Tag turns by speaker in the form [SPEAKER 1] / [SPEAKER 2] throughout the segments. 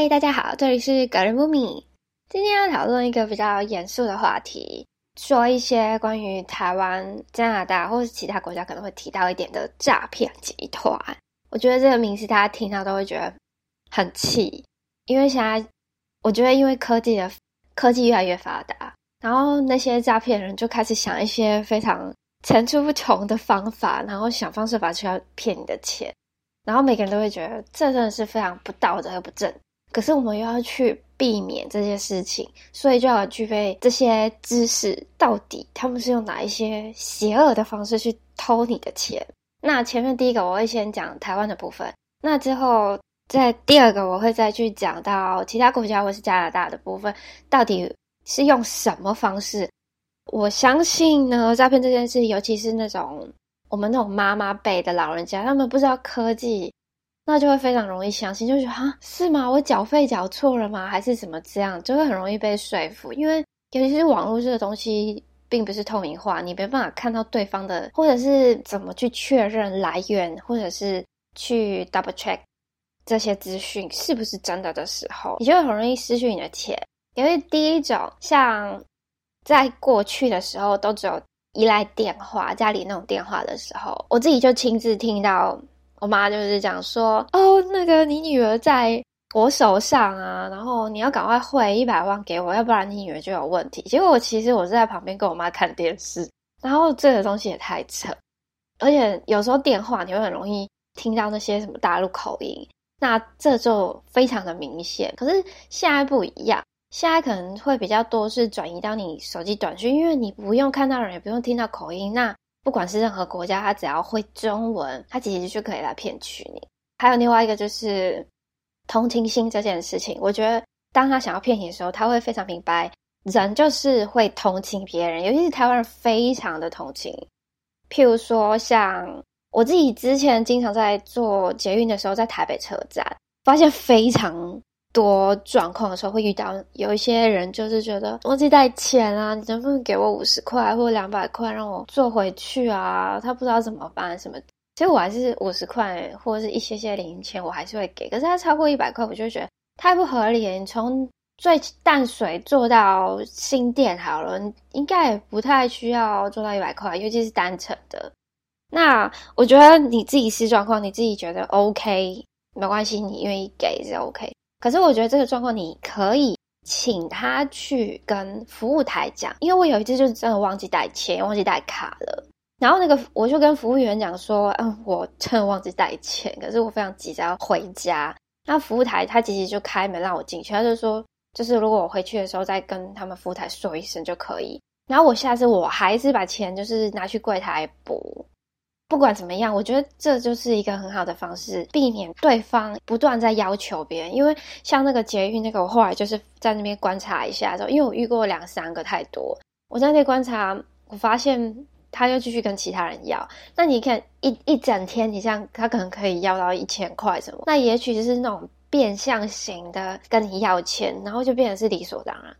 [SPEAKER 1] 嗨，大家好，这里是格人木米。今天要讨论一个比较严肃的话题，说一些关于台湾、加拿大或是其他国家可能会提到一点的诈骗集团。我觉得这个名词大家听到都会觉得很气，因为现在我觉得因为科技的科技越来越发达，然后那些诈骗人就开始想一些非常层出不穷的方法，然后想方设法去要骗你的钱。然后每个人都会觉得这真的是非常不道德又不正，可是我们又要去避免这些事情，所以就要具备这些知识。到底他们是用哪一些邪恶的方式去偷你的钱？那前面第一个我会先讲台湾的部分，那之后在第二个我会再去讲到其他国家或是加拿大的部分，到底是用什么方式？我相信呢，诈骗这件事，尤其是那种。我们那种妈妈辈的老人家，他们不知道科技，那就会非常容易相信，就觉得啊是吗？我缴费缴错了吗？还是怎么这样？就会很容易被说服。因为尤其是网络这个东西，并不是透明化，你没办法看到对方的，或者是怎么去确认来源，或者是去 double check 这些资讯是不是真的的时候，你就会很容易失去你的钱。因为第一种，像在过去的时候，都只有。依赖电话，家里那种电话的时候，我自己就亲自听到我妈就是讲说：“哦，那个你女儿在我手上啊，然后你要赶快汇一百万给我，要不然你女儿就有问题。”结果我其实我是在旁边跟我妈看电视，然后这个东西也太扯，而且有时候电话你会很容易听到那些什么大陆口音，那这就非常的明显。可是现在不一样。现在可能会比较多是转移到你手机短讯，因为你不用看到人，也不用听到口音。那不管是任何国家，他只要会中文，他其实就可以来骗取你。还有另外一个就是同情心这件事情，我觉得当他想要骗你的时候，他会非常明白，人就是会同情别人，尤其是台湾人非常的同情。譬如说，像我自己之前经常在做捷运的时候，在台北车站发现非常。多状况的时候会遇到有一些人，就是觉得忘记带钱啊，你能不能给我五十块或两百块让我坐回去啊？他不知道怎么办，什么？其实我还是五十块或者是一些些零钱，我还是会给。可是他超过一百块，我就觉得太不合理。你从最淡水坐到新店好了，应该也不太需要做到一百块，尤其是单程的。那我觉得你自己是状况，你自己觉得 OK 没关系，你愿意给是 OK。可是我觉得这个状况，你可以请他去跟服务台讲，因为我有一次就是真的忘记带钱，忘记带卡了。然后那个我就跟服务员讲说，嗯，我真的忘记带钱，可是我非常急着要回家。那服务台他其实就开门让我进去，他就说，就是如果我回去的时候再跟他们服务台说一声就可以。然后我下次我还是把钱就是拿去柜台补。不管怎么样，我觉得这就是一个很好的方式，避免对方不断在要求别人。因为像那个捷运那个，我后来就是在那边观察一下之后，因为我遇过两三个太多，我在那观察，我发现他又继续跟其他人要。那你看一一整天，你像他可能可以要到一千块什么，那也许就是那种变相型的跟你要钱，然后就变成是理所当然。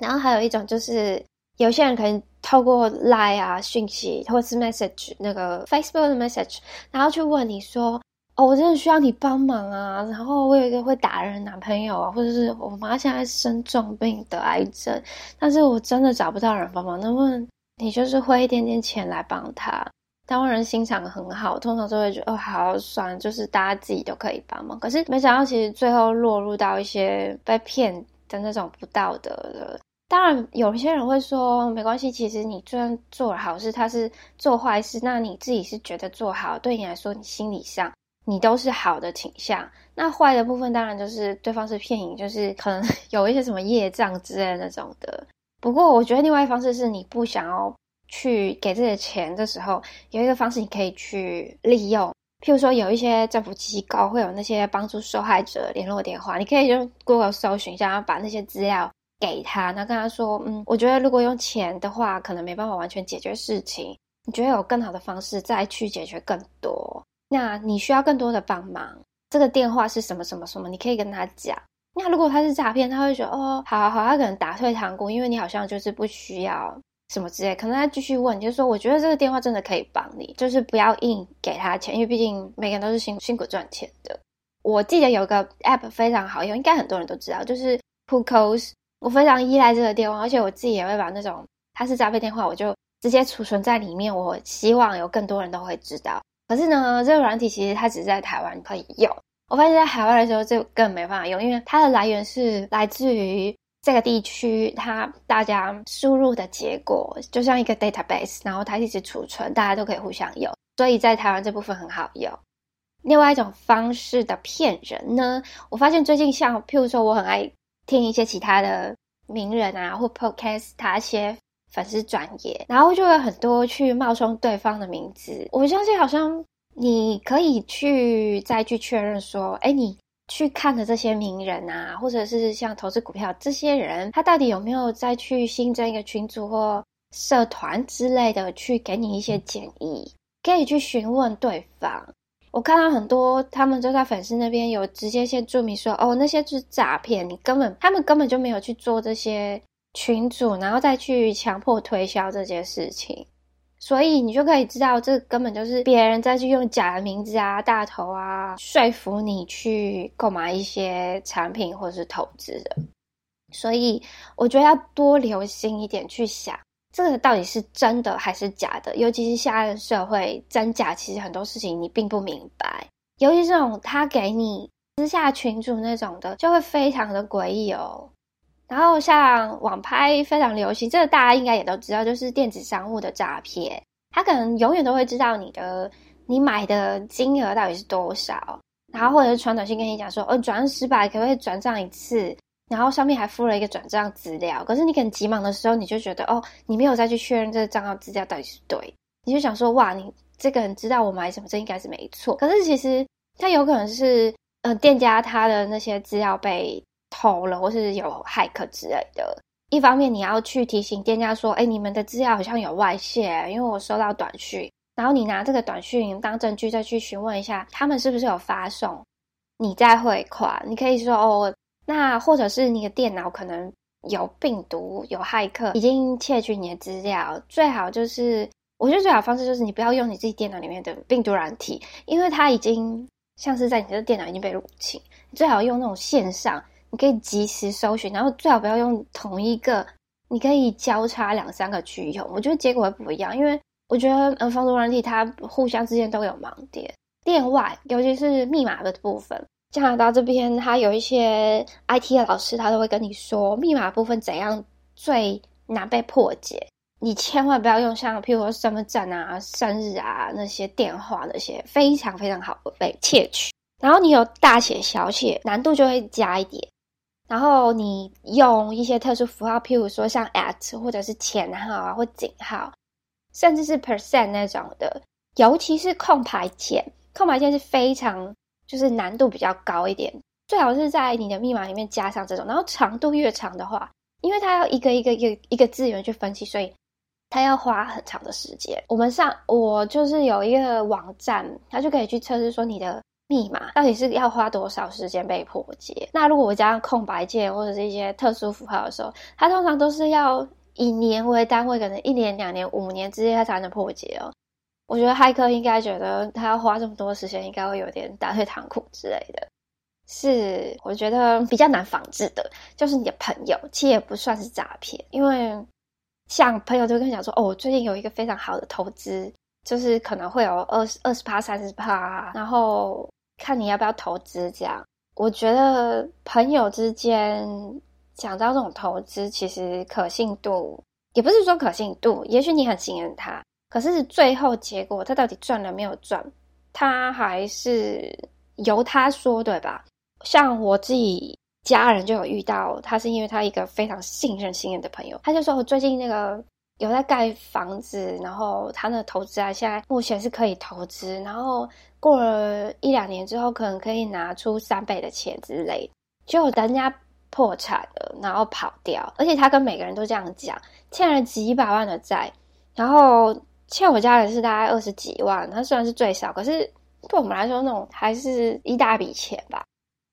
[SPEAKER 1] 然后还有一种就是。有些人可能透过 Line 啊讯息，或是 Message 那个 Facebook 的 Message，然后去问你说：“哦，我真的需要你帮忙啊！然后我有一个会打人男朋友啊，或者是我妈现在生重病得癌症，但是我真的找不到人帮忙，能不能你就是汇一点点钱来帮他？”台湾人心肠很好，通常都会觉得哦，好算，就是大家自己都可以帮忙。可是没想到，其实最后落入到一些被骗的那种不道德的。当然，有些人会说没关系。其实你虽然做了好事，他是做坏事，那你自己是觉得做好，对你来说，你心理上你都是好的倾向。那坏的部分，当然就是对方是骗你，就是可能有一些什么业障之类那种的。不过，我觉得另外一方式是你不想要去给这些钱的时候，有一个方式你可以去利用。譬如说，有一些政府机构会有那些帮助受害者联络电话，你可以用 Google 搜寻一下，把那些资料。给他，那跟他说，嗯，我觉得如果用钱的话，可能没办法完全解决事情。你觉得有更好的方式再去解决更多？那你需要更多的帮忙，这个电话是什么什么什么？你可以跟他讲。那如果他是诈骗，他会觉得哦，好好好，他可能打退堂鼓，因为你好像就是不需要什么之类。可能他继续问，就是说，我觉得这个电话真的可以帮你，就是不要硬给他钱，因为毕竟每个人都是辛辛苦赚钱的。我记得有个 app 非常好用，应该很多人都知道，就是 p o c o s 我非常依赖这个电话，而且我自己也会把那种它是诈骗电话，我就直接储存在里面。我希望有更多人都会知道。可是呢，这个软体其实它只在台湾可以用。我发现，在海外的时候就更没办法用，因为它的来源是来自于这个地区，它大家输入的结果就像一个 database，然后它一直储存，大家都可以互相用。所以在台湾这部分很好用。另外一种方式的骗人呢，我发现最近像譬如说，我很爱听一些其他的名人啊，或 podcast，他一些粉丝转业，然后就有很多去冒充对方的名字。我相信好像你可以去再去确认说，哎，你去看的这些名人啊，或者是像投资股票这些人，他到底有没有再去新增一个群组或社团之类的，去给你一些建议，可以去询问对方。我看到很多，他们就在粉丝那边有直接先注明说，哦，那些是诈骗，你根本他们根本就没有去做这些群主，然后再去强迫推销这件事情，所以你就可以知道，这根本就是别人再去用假的名字啊、大头啊，说服你去购买一些产品或是投资的。所以我觉得要多留心一点去想。这个到底是真的还是假的？尤其是现在的社会，真假其实很多事情你并不明白。尤其这种他给你私下群主那种的，就会非常的诡异哦。然后像网拍非常流行，这个大家应该也都知道，就是电子商务的诈骗。他可能永远都会知道你的你买的金额到底是多少，然后或者是传短信跟你讲说，哦，转失败，可不可以转账一次？然后上面还附了一个转账资料，可是你可能急忙的时候，你就觉得哦，你没有再去确认这个账号资料到底是对，你就想说哇，你这个人知道我买什么，这应该是没错。可是其实他有可能是呃店家他的那些资料被偷了，或是有骇客之类的。一方面你要去提醒店家说，哎，你们的资料好像有外泄，因为我收到短讯。然后你拿这个短讯当证据，再去询问一下他们是不是有发送，你再汇款。你可以说哦。那或者是你的电脑可能有病毒、有骇客，已经窃取你的资料。最好就是，我觉得最好方式就是你不要用你自己电脑里面的病毒软体，因为它已经像是在你的电脑已经被入侵。你最好用那种线上，你可以及时搜寻，然后最好不要用同一个，你可以交叉两三个去用。我觉得结果会不一样，因为我觉得呃，防毒软体它互相之间都有盲点，电外尤其是密码的部分。加拿大这边，他有一些 IT 的老师，他都会跟你说密码部分怎样最难被破解。你千万不要用像譬如说身份证啊、生日啊那些电话那些，非常非常好被窃取。然后你有大写小写，难度就会加一点。然后你用一些特殊符号，譬如说像 at 或者是前号啊或井号，甚至是 percent 那种的，尤其是空白键，空白键是非常。就是难度比较高一点，最好是在你的密码里面加上这种，然后长度越长的话，因为它要一个一个一个一个字源去分析，所以它要花很长的时间。我们上我就是有一个网站，它就可以去测试说你的密码到底是要花多少时间被破解。那如果我加上空白键或者是一些特殊符号的时候，它通常都是要以年为单位，可能一年、两年、五年之间它才能破解哦。我觉得骇客应该觉得他要花这么多时间，应该会有点打退堂鼓之类的。是我觉得比较难防治的，就是你的朋友，其实也不算是诈骗，因为像朋友就跟你讲说，哦，我最近有一个非常好的投资，就是可能会有二十二十趴、三十趴，然后看你要不要投资这样。我觉得朋友之间讲到这种投资，其实可信度也不是说可信度，也许你很信任他。可是最后结果，他到底赚了没有赚？他还是由他说对吧？像我自己家人就有遇到，他是因为他一个非常信任、信任的朋友，他就说我最近那个有在盖房子，然后他那投资啊，现在目前是可以投资，然后过了一两年之后，可能可以拿出三倍的钱之类，就人家破产了，然后跑掉，而且他跟每个人都这样讲，欠了几百万的债，然后。欠我家人是大概二十几万，他虽然是最少，可是对我们来说，那种还是一大笔钱吧。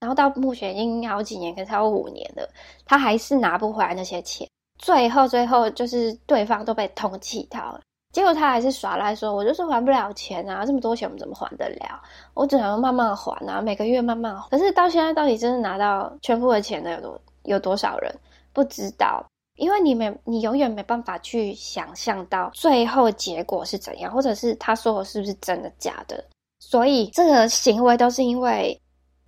[SPEAKER 1] 然后到目前已经好几年，可能超过五年了，他还是拿不回来那些钱。最后，最后就是对方都被通缉到了，结果他还是耍赖说：“我就是还不了钱啊，这么多钱我们怎么还得了？我只能慢慢还啊，每个月慢慢还。可是到现在，到底真的拿到全部的钱的有多有多少人不知道？因为你没，你永远没办法去想象到最后结果是怎样，或者是他说的是不是真的假的。所以这个行为都是因为。”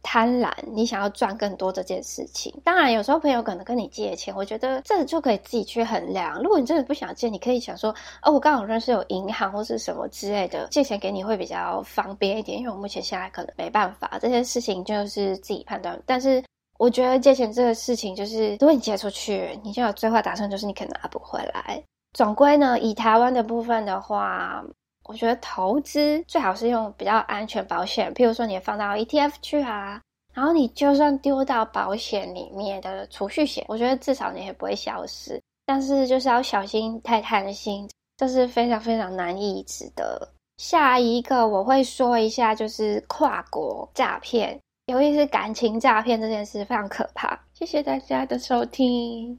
[SPEAKER 1] 贪婪，你想要赚更多这件事情，当然有时候朋友可能跟你借钱，我觉得这就可以自己去衡量。如果你真的不想借，你可以想说，哦，我刚好认识有银行或是什么之类的，借钱给你会比较方便一点。因为我目前现在可能没办法，这些事情就是自己判断。但是我觉得借钱这个事情，就是如果你借出去，你就有最坏打算就是你可能拿不回来。总归呢，以台湾的部分的话。我觉得投资最好是用比较安全保险，譬如说你放到 ETF 去啊，然后你就算丢到保险里面的储蓄险，我觉得至少你也不会消失。但是就是要小心太贪心，这是非常非常难抑制的。下一个我会说一下，就是跨国诈骗，尤其是感情诈骗这件事非常可怕。谢谢大家的收听。